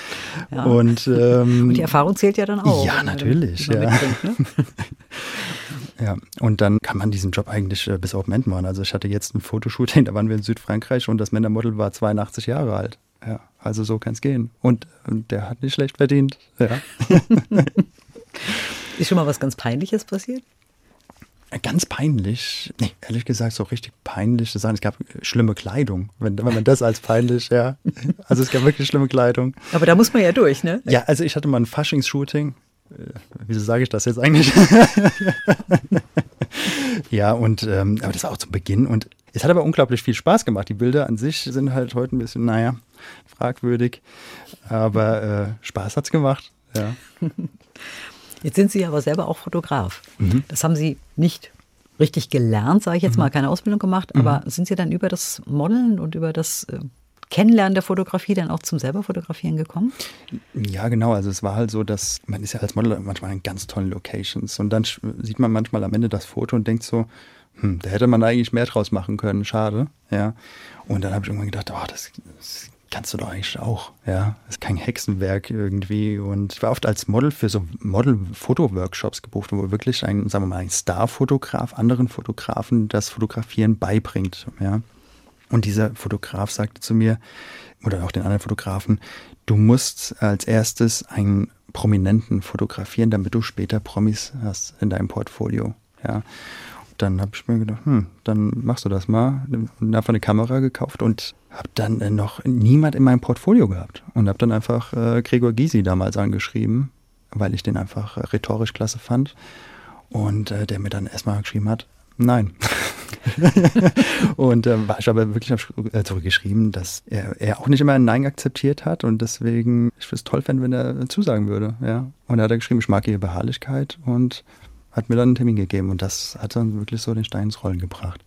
Ja. Und, ähm, und die Erfahrung zählt ja dann auch. Ja, natürlich, ja. Ne? Ja, und dann kann man diesen Job eigentlich äh, bis Open End machen. Also ich hatte jetzt ein Fotoshooting, da waren wir in Südfrankreich und das Männermodel war 82 Jahre alt. Ja, also so kann es gehen. Und, und, der hat nicht schlecht verdient. Ja. Ist schon mal was ganz Peinliches passiert? Ganz peinlich? Nee, ehrlich gesagt, so richtig peinlich zu sagen. Es gab schlimme Kleidung, wenn, wenn man das als peinlich, ja. Also es gab wirklich schlimme Kleidung. Aber da muss man ja durch, ne? Ja, also ich hatte mal ein Faschings-Shooting wieso sage ich das jetzt eigentlich? ja, und ähm, aber das war auch zu Beginn und es hat aber unglaublich viel Spaß gemacht. Die Bilder an sich sind halt heute ein bisschen, naja, fragwürdig, aber äh, Spaß hat's gemacht. Ja. Jetzt sind Sie aber selber auch Fotograf. Mhm. Das haben Sie nicht richtig gelernt, sage ich jetzt mhm. mal, keine Ausbildung gemacht, aber mhm. sind Sie dann über das Modeln und über das äh, Kennenlernen der Fotografie dann auch zum selber Fotografieren gekommen? Ja, genau. Also es war halt so, dass man ist ja als Model manchmal in ganz tollen Locations und dann sieht man manchmal am Ende das Foto und denkt so, hm, da hätte man eigentlich mehr draus machen können, schade. Ja. Und dann habe ich irgendwann gedacht, oh, das, das kannst du doch eigentlich auch. Ja, das ist kein Hexenwerk irgendwie. Und ich war oft als Model für so Model-Foto-Workshops gebucht, wo wirklich ein, sagen wir mal, ein Star-Fotograf anderen Fotografen das Fotografieren beibringt. Ja. Und dieser Fotograf sagte zu mir, oder auch den anderen Fotografen, du musst als erstes einen Prominenten fotografieren, damit du später Promis hast in deinem Portfolio. Ja. Dann habe ich mir gedacht, hm, dann machst du das mal. Und habe eine Kamera gekauft und habe dann äh, noch niemand in meinem Portfolio gehabt. Und habe dann einfach äh, Gregor Gysi damals angeschrieben, weil ich den einfach äh, rhetorisch klasse fand. Und äh, der mir dann erstmal geschrieben hat, nein. und äh, war ich aber wirklich äh, zurückgeschrieben, dass er, er auch nicht immer ein Nein akzeptiert hat und deswegen ich es toll fände, wenn er zusagen würde. Ja. Und er hat geschrieben, ich mag ihre Beharrlichkeit und hat mir dann einen Termin gegeben und das hat dann wirklich so den Stein ins Rollen gebracht.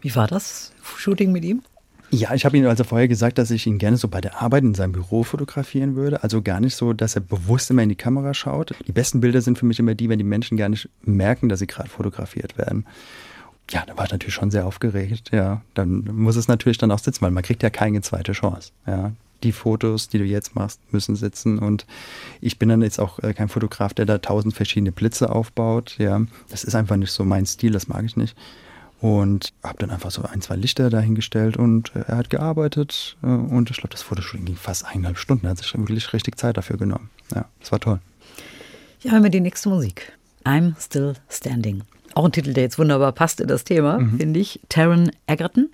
Wie war das Shooting mit ihm? Ja, ich habe ihm also vorher gesagt, dass ich ihn gerne so bei der Arbeit in seinem Büro fotografieren würde. Also gar nicht so, dass er bewusst immer in die Kamera schaut. Die besten Bilder sind für mich immer die, wenn die Menschen gar nicht merken, dass sie gerade fotografiert werden ja, da war ich natürlich schon sehr aufgeregt. Ja, dann muss es natürlich dann auch sitzen, weil man kriegt ja keine zweite Chance. Ja, die Fotos, die du jetzt machst, müssen sitzen. Und ich bin dann jetzt auch äh, kein Fotograf, der da tausend verschiedene Blitze aufbaut. Ja, das ist einfach nicht so mein Stil, das mag ich nicht. Und habe dann einfach so ein, zwei Lichter dahingestellt und äh, er hat gearbeitet. Äh, und ich glaube, das Fotoshooting ging fast eineinhalb Stunden. Er hat sich wirklich richtig Zeit dafür genommen. Ja, das war toll. Ja, hören wir die nächste Musik. I'm Still Standing. Auch ein Titel, der jetzt wunderbar passt in das Thema, mhm. finde ich. Taron Egerton.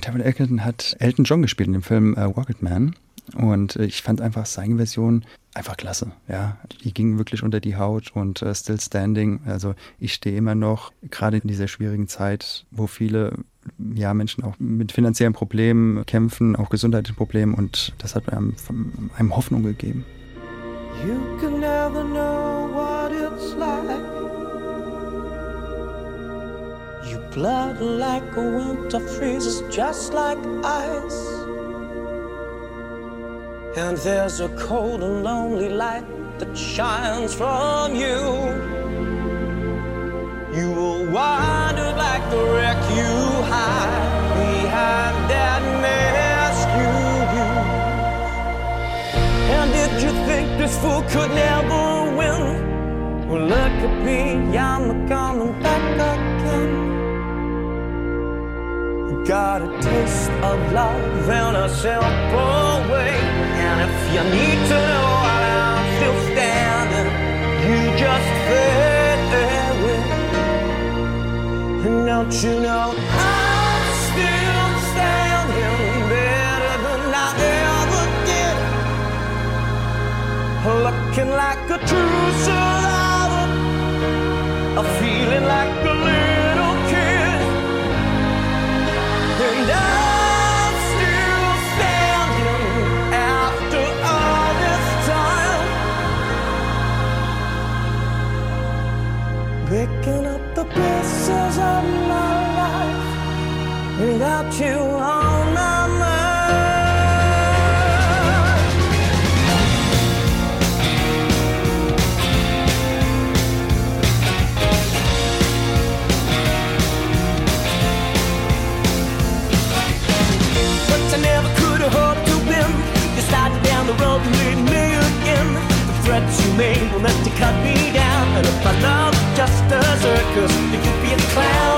Taron Egerton hat Elton John gespielt in dem Film Rocket Man. Und äh, ich fand einfach seine Version einfach klasse. Ja, die ging wirklich unter die Haut und uh, Still Standing. Also ich stehe immer noch, gerade in dieser schwierigen Zeit, wo viele ja, Menschen auch mit finanziellen Problemen kämpfen, auch gesundheitlichen Problemen und das hat einem, einem Hoffnung gegeben. You can never know what it's like Your blood like a winter freezes just like ice. And there's a cold and lonely light that shines from you. You will wander like the wreck you hide behind that mask you use. And did you think this fool could never win? Well, look at me, I'm coming back again. Got a taste of love in a simple way. You need to know I'm still standing, you just fade away. don't you know I'm still standing better than I ever did. Looking like a true survivor, And if I love just a circus, you'd be a clown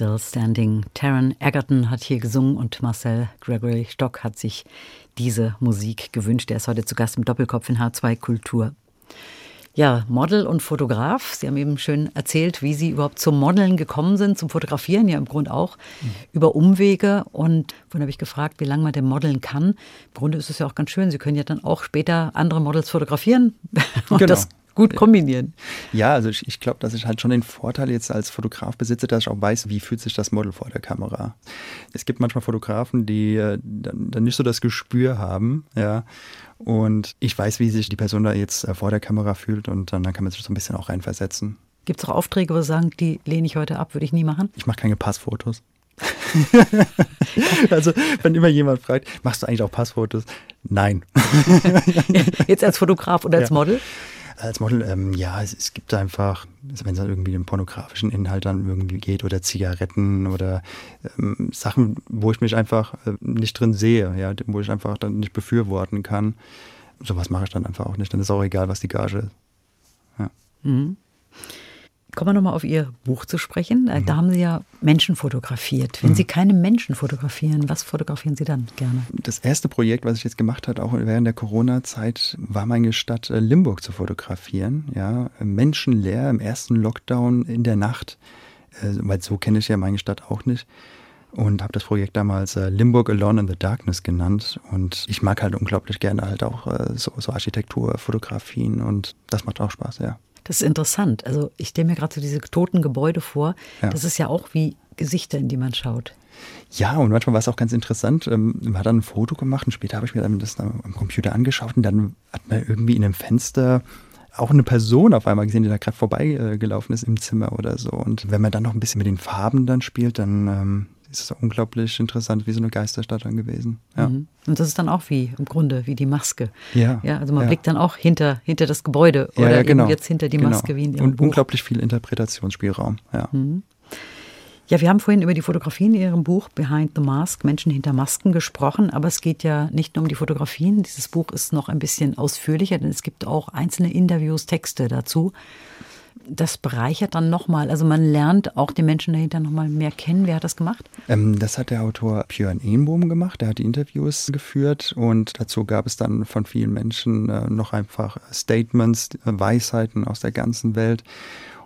Still Standing. Taron Egerton hat hier gesungen und Marcel Gregory Stock hat sich diese Musik gewünscht. Er ist heute zu Gast im Doppelkopf in H2 Kultur. Ja, Model und Fotograf. Sie haben eben schön erzählt, wie Sie überhaupt zum Modeln gekommen sind, zum Fotografieren ja im Grunde auch, über Umwege. Und vorhin habe ich gefragt, wie lange man denn modeln kann. Im Grunde ist es ja auch ganz schön. Sie können ja dann auch später andere Models fotografieren und Genau. das gut kombinieren. Ja, also ich, ich glaube, dass ich halt schon den Vorteil jetzt als Fotograf besitze, dass ich auch weiß, wie fühlt sich das Model vor der Kamera. Es gibt manchmal Fotografen, die äh, dann, dann nicht so das Gespür haben, ja. Und ich weiß, wie sich die Person da jetzt äh, vor der Kamera fühlt und dann, dann kann man sich so ein bisschen auch reinversetzen. Gibt es auch Aufträge, wo Sie sagen, die lehne ich heute ab, würde ich nie machen? Ich mache keine Passfotos. also, wenn immer jemand fragt, machst du eigentlich auch Passfotos? Nein. Jetzt als Fotograf oder als Ja. Model? Als Model, ähm, ja, es, es gibt einfach, also wenn es dann irgendwie den pornografischen Inhalt dann irgendwie geht oder Zigaretten oder ähm, Sachen, wo ich mich einfach äh, nicht drin sehe, ja, wo ich einfach dann nicht befürworten kann. Sowas mache ich dann einfach auch nicht. Dann ist auch egal, was die Gage ist. Kommen wir nochmal auf Ihr Buch zu sprechen. Mhm. Äh, Da haben Sie ja Menschen fotografiert. Wenn Sie keine Menschen fotografieren, was fotografieren Sie dann gerne? Das erste Projekt, was ich jetzt gemacht habe, auch während der Corona-Zeit, war meine Stadt äh, Limburg zu fotografieren. Ja, menschenleer im ersten Lockdown in der Nacht, äh, weil so kenne ich ja meine Stadt auch nicht. Und habe das Projekt damals äh, Limburg Alone in the Darkness genannt. Und ich mag halt unglaublich gerne halt auch äh, so, so Architekturfotografien und das macht auch Spaß, ja. Das ist interessant. Also ich stelle mir gerade so diese toten Gebäude vor. Ja. Das ist ja auch wie Gesichter, in die man schaut. Ja, und manchmal war es auch ganz interessant. Ähm, man hat dann ein Foto gemacht und später habe ich mir dann das dann am Computer angeschaut und dann hat man irgendwie in einem Fenster auch eine Person auf einmal gesehen, die da gerade vorbeigelaufen ist im Zimmer oder so. Und wenn man dann noch ein bisschen mit den Farben dann spielt, dann ähm, ist es unglaublich interessant, wie so eine Geisterstadt dann gewesen. Ja. Mhm. Und das ist dann auch wie im Grunde wie die Maske. Ja, Ja, also man ja. blickt dann auch hinter, hinter das Gebäude oder ja, genau. eben jetzt hinter die genau. Maske wie in Ihrem Und Buch. unglaublich viel Interpretationsspielraum. Ja. Ja, wir haben vorhin über die Fotografien in Ihrem Buch Behind the Mask, Menschen hinter Masken gesprochen, aber es geht ja nicht nur um die Fotografien. Dieses Buch ist noch ein bisschen ausführlicher, denn es gibt auch einzelne Interviews, Texte dazu. Das bereichert dann nochmal. Also man lernt auch die Menschen dahinter nochmal mehr kennen. Wer hat das gemacht? Ähm, das hat der Autor Björn Ehnbohm gemacht. Der hat die Interviews geführt und dazu gab es dann von vielen Menschen äh, noch einfach Statements, äh, Weisheiten aus der ganzen Welt.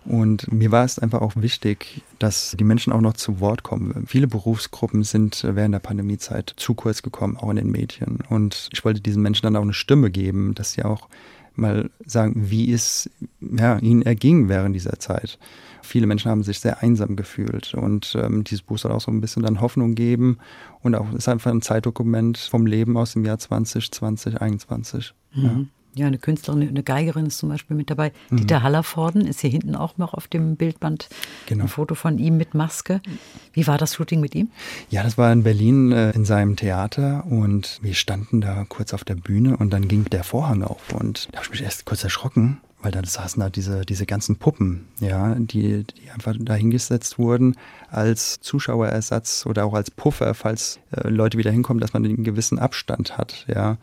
Und mir war es einfach auch wichtig, dass die Menschen auch noch zu Wort kommen. Viele Berufsgruppen sind äh, während der Pandemiezeit zu kurz gekommen, auch in den Medien. Und ich wollte diesen Menschen dann auch eine Stimme geben, dass sie auch mal sagen, wie es ja, ihnen erging während dieser Zeit. Viele Menschen haben sich sehr einsam gefühlt und ähm, dieses Buch soll auch so ein bisschen dann Hoffnung geben und auch ist einfach ein Zeitdokument vom Leben aus dem Jahr 2020, 2021. Ja. Ja, eine Künstlerin, eine Geigerin ist zum Beispiel mit dabei. Mhm. Dieter Hallervorden ist hier hinten auch noch auf dem Bildband. Genau. Ein Foto von ihm mit Maske. Wie war das Shooting mit ihm? Ja, das war in Berlin äh, in seinem Theater und wir standen da kurz auf der Bühne und dann ging der Vorhang auf und da habe ich mich erst kurz erschrocken, weil da saßen da diese, diese ganzen Puppen, ja, die, die einfach da hingesetzt wurden als Zuschauerersatz oder auch als Puffer, falls äh, Leute wieder hinkommen, dass man einen gewissen Abstand hat, ja.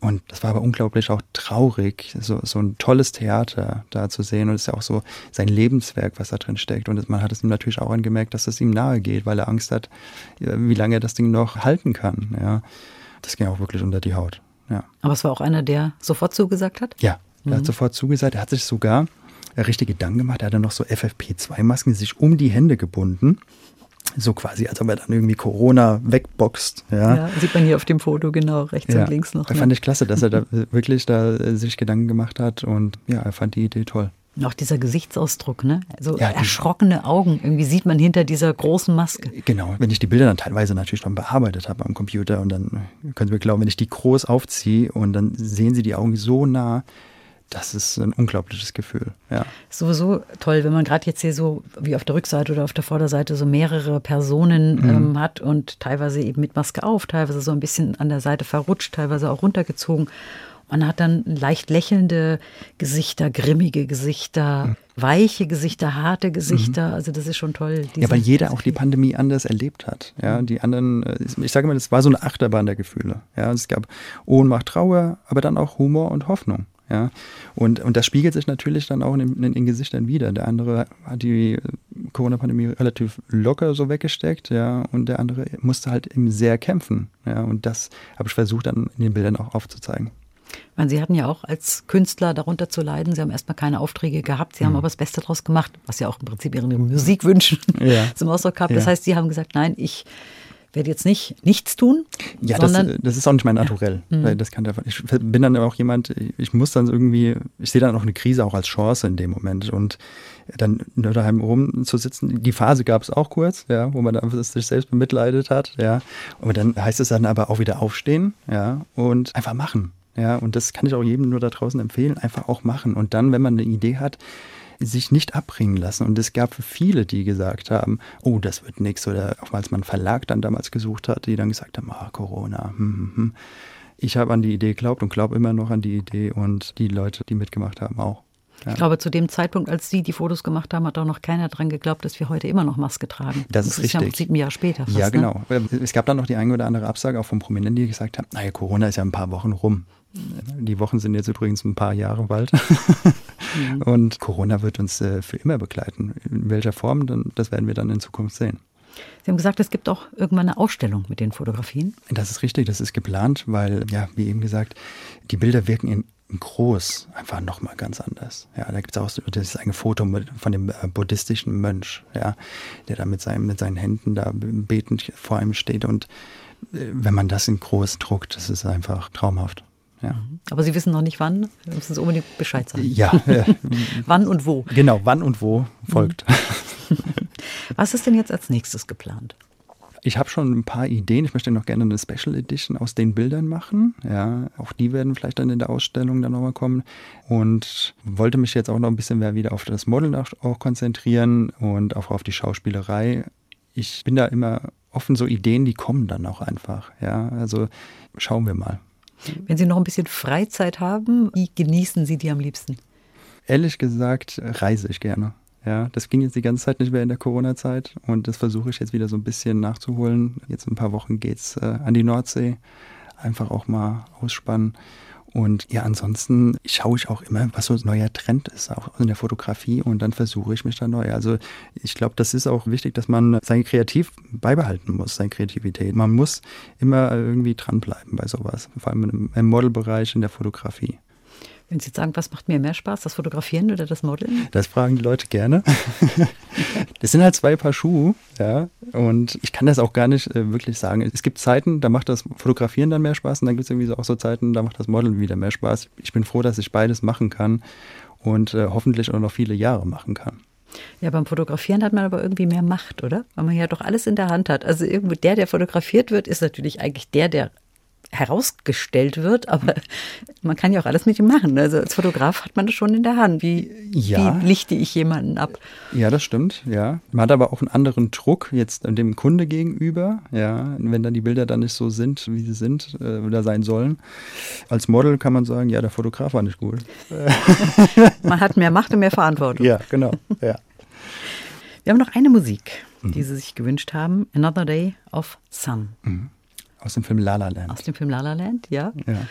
Und das war aber unglaublich auch traurig, so, so ein tolles Theater da zu sehen. Und es ist ja auch so sein Lebenswerk, was da drin steckt. Und man hat es ihm natürlich auch angemerkt, dass es ihm nahe geht, weil er Angst hat, ja, wie lange er das Ding noch halten kann. Ja. Das ging auch wirklich unter die Haut. Ja, Aber es war auch einer, der sofort zugesagt hat. ja er hat sofort zugesagt. Er hat sich sogar äh, richtig Gedanken gemacht. Er hat dann noch so FFP2-Masken sich um die Hände gebunden. So quasi, als ob er dann irgendwie Corona wegboxt. Ja. Ja, sieht man hier auf dem Foto, genau, rechts und links noch. Ne? fand ich klasse, dass er da wirklich da äh, sich Gedanken gemacht hat und ja, er fand die Idee toll. Und auch dieser Gesichtsausdruck, ne? Also Ja, erschrockene Augen, irgendwie sieht man hinter dieser großen Maske. Genau, wenn ich die Bilder dann teilweise natürlich schon bearbeitet habe am Computer und dann können Sie mir glauben, wenn ich die groß aufziehe und dann sehen Sie die Augen so nah, das ist ein unglaubliches Gefühl. Ja. Sowieso toll, wenn man gerade jetzt hier so wie auf der Rückseite oder auf der Vorderseite so mehrere Personen Mhm. ähm, hat und teilweise eben mit Maske auf, teilweise so ein bisschen an der Seite verrutscht, teilweise auch runtergezogen. Man hat dann leicht lächelnde Gesichter, grimmige Gesichter, weiche Gesichter, harte Gesichter. Also das ist schon toll. Mhm. Ja, weil jeder auch die Pandemie anders erlebt hat. Ja, die anderen, äh, ich sage mal, das war so eine Achterbahn der Gefühle. Ja, es gab Ohnmacht, Trauer, aber dann auch Humor und Hoffnung. Ja, und, und das spiegelt sich natürlich dann auch in, den- in den Gesichtern wieder. Der andere hat die äh, Corona-Pandemie relativ locker so weggesteckt, ja, und der andere musste halt eben sehr kämpfen. Ja, und das habe ich versucht dann in den Bildern auch aufzuzeigen. Meine, Sie hatten ja auch als Künstler darunter zu leiden. Sie haben erstmal keine Aufträge gehabt. Sie haben Mhm. aber das Beste draus gemacht, was ja auch im Prinzip Ihre Musikwünschen Ja. zum Ausdruck gab. Das Ja. heißt, Sie haben gesagt, nein, ich werde jetzt nicht nichts tun, Ja, das, das ist auch nicht mein Naturell. Weil das kann der, ich bin dann auch jemand, ich muss dann irgendwie, ich sehe dann auch eine Krise auch als Chance in dem Moment. Und dann nur daheim rumzusitzen, die Phase gab es auch kurz, ja, wo man dann einfach sich selbst bemitleidet hat, ja. Und dann heißt es dann aber auch wieder aufstehen, ja, und einfach machen. Ja, und das kann ich auch jedem nur da draußen empfehlen, einfach auch machen. Und dann, wenn man eine Idee hat, sich nicht abbringen lassen. Und es gab viele, die gesagt haben, oh, das wird nichts. Oder auch als man einen Verlag dann damals gesucht hat, die dann gesagt haben, ah, Corona. Hm, hm, hm. Ich habe an die Idee geglaubt und glaube immer noch an die Idee und die Leute, die mitgemacht haben, auch. Ja. ich glaube, zu dem Zeitpunkt, als Sie die Fotos gemacht haben, hat auch noch keiner dran geglaubt, dass wir heute immer noch Maske tragen. Das ist ja im richtig. Prinzip ein Jahr später. Fast, ja, Ne? genau. Es gab dann noch die eine oder andere Absage auch von Prominenten, die gesagt haben, naja, Corona ist ja ein paar Wochen rum. Die Wochen sind jetzt übrigens ein paar Jahre bald. Und Corona wird uns äh, für immer begleiten. In welcher Form, das werden wir dann in Zukunft sehen. Sie haben gesagt, es gibt auch irgendwann eine Ausstellung mit den Fotografien. Das ist richtig, das ist geplant, weil, ja, wie eben gesagt, die Bilder wirken in groß einfach nochmal ganz anders. Ja, da gibt es auch so, das ist ein Foto von dem äh, buddhistischen Mönch, ja, der da mit, seinem, mit seinen Händen da betend vor einem steht. Und äh, wenn man das in groß druckt, das ist einfach traumhaft. Ja, Aber Sie wissen noch nicht wann. Sie müssen uns unbedingt Bescheid sagen. ja Wann und wo. genau, wann und wo folgt. Was ist denn jetzt als nächstes geplant? Ich habe schon ein paar Ideen. Ich möchte noch gerne eine Special Edition aus den Bildern machen. Ja, auch die werden vielleicht dann in der Ausstellung dann nochmal kommen. Und wollte mich jetzt auch noch ein bisschen mehr wieder auf das Modeln auch, auch konzentrieren und auch auf die Schauspielerei. ich bin da immer offen, so Ideen, die kommen dann auch einfach. Ja, also schauen wir mal. Wenn Sie noch ein bisschen Freizeit haben, wie genießen Sie die am liebsten? Ehrlich gesagt reise ich gerne. Ja, das ging jetzt die ganze Zeit nicht mehr in der Corona-Zeit und das versuche ich jetzt wieder so ein bisschen nachzuholen. Jetzt in ein paar Wochen geht's äh, an die Nordsee. Einfach auch mal ausspannen. Und ja, ansonsten schaue ich auch immer, was so ein neuer Trend ist, auch in der Fotografie und dann versuche ich mich da neu. Also ich glaube, das ist auch wichtig, dass man sein Kreativ beibehalten muss, seine Kreativität. Man muss immer irgendwie dranbleiben bei sowas, vor allem im, Modelbereich, in der Fotografie. Wenn Sie jetzt sagen, was macht mir mehr Spaß, das Fotografieren oder das Modeln? Das fragen die Leute gerne. das sind halt zwei Paar Schuhe, ja. Und ich kann das auch gar nicht äh, wirklich sagen. Es gibt Zeiten, da macht das Fotografieren dann mehr Spaß und dann gibt es irgendwie so auch so Zeiten, da macht das Modeln wieder mehr Spaß. Ich bin froh, dass ich beides machen kann und äh, hoffentlich auch noch viele Jahre machen kann. Ja, beim Fotografieren hat man aber irgendwie mehr Macht, oder? Weil man ja doch alles in der Hand hat. Also irgendwo der, der fotografiert wird, ist natürlich eigentlich der, der herausgestellt wird, aber man kann ja auch alles mit ihm machen. Also als Fotograf hat man das schon in der Hand. Wie, Ja. wie lichte ich jemanden ab? Ja, das stimmt, ja. Man hat aber auch einen anderen Druck jetzt dem Kunde gegenüber, ja, wenn dann die Bilder dann nicht so sind, wie sie sind äh, oder sein sollen. Als Model kann man sagen, ja, der Fotograf war nicht gut. Man hat mehr Macht und mehr Verantwortung. Ja, genau, ja. Wir haben noch eine Musik, die Sie sich gewünscht haben. Another Day of Sun. Aus dem Film La La Land. Aus dem Film La La Land, ja. Ja.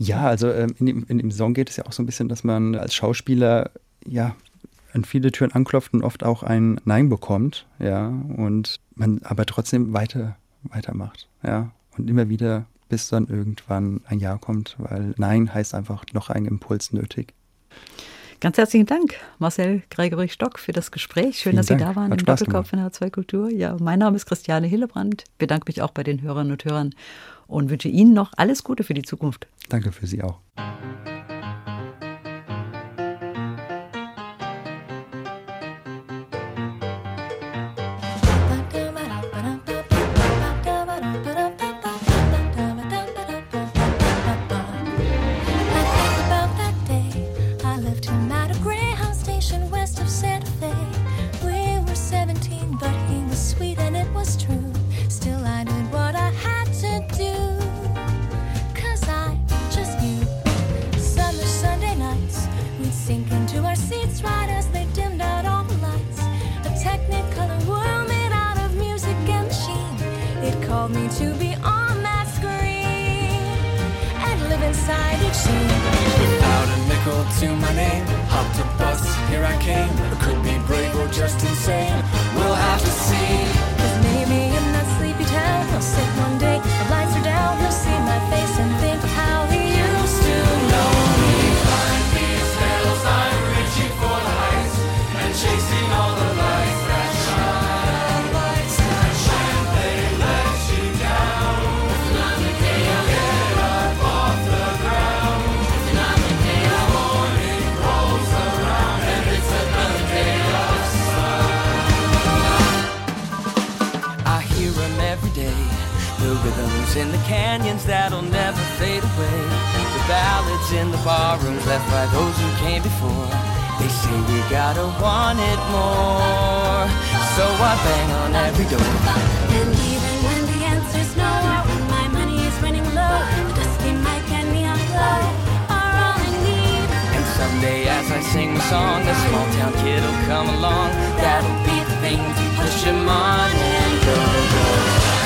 Ja, also ähm, in, dem, in dem Song geht es ja auch so ein bisschen, dass man als Schauspieler ja an viele Türen anklopft und oft auch ein Nein bekommt, ja, und man aber trotzdem weiter weitermacht, ja, und immer wieder bis dann irgendwann ein Ja kommt, weil Nein heißt einfach noch ein Impuls nötig. Ganz herzlichen Dank, Marcel Gregory Stock, für das Gespräch. Schön, Vielen dass Sie Dank. da waren Hat im Spaß Doppelkopf in der H2 Kultur. Ja, mein Name ist Christiane Hillebrand. Bedanke mich auch bei den Hörerinnen und Hörern und wünsche Ihnen noch alles Gute für die Zukunft. Danke für Sie auch. Called me to be on that screen and live inside each scene. Without a nickel to my name, hopped a bus, here I came. I could be brave or just insane. In the canyons that'll never fade away. The ballads in the barrooms left by those who came before. They say we gotta want it more. So I bang on every door. And even when the answer's no, or when my money is running low, a dusty mic and neon glow are all I need. And someday as I sing the song, a small town kid'll come along. That'll be the thing to push him on and go.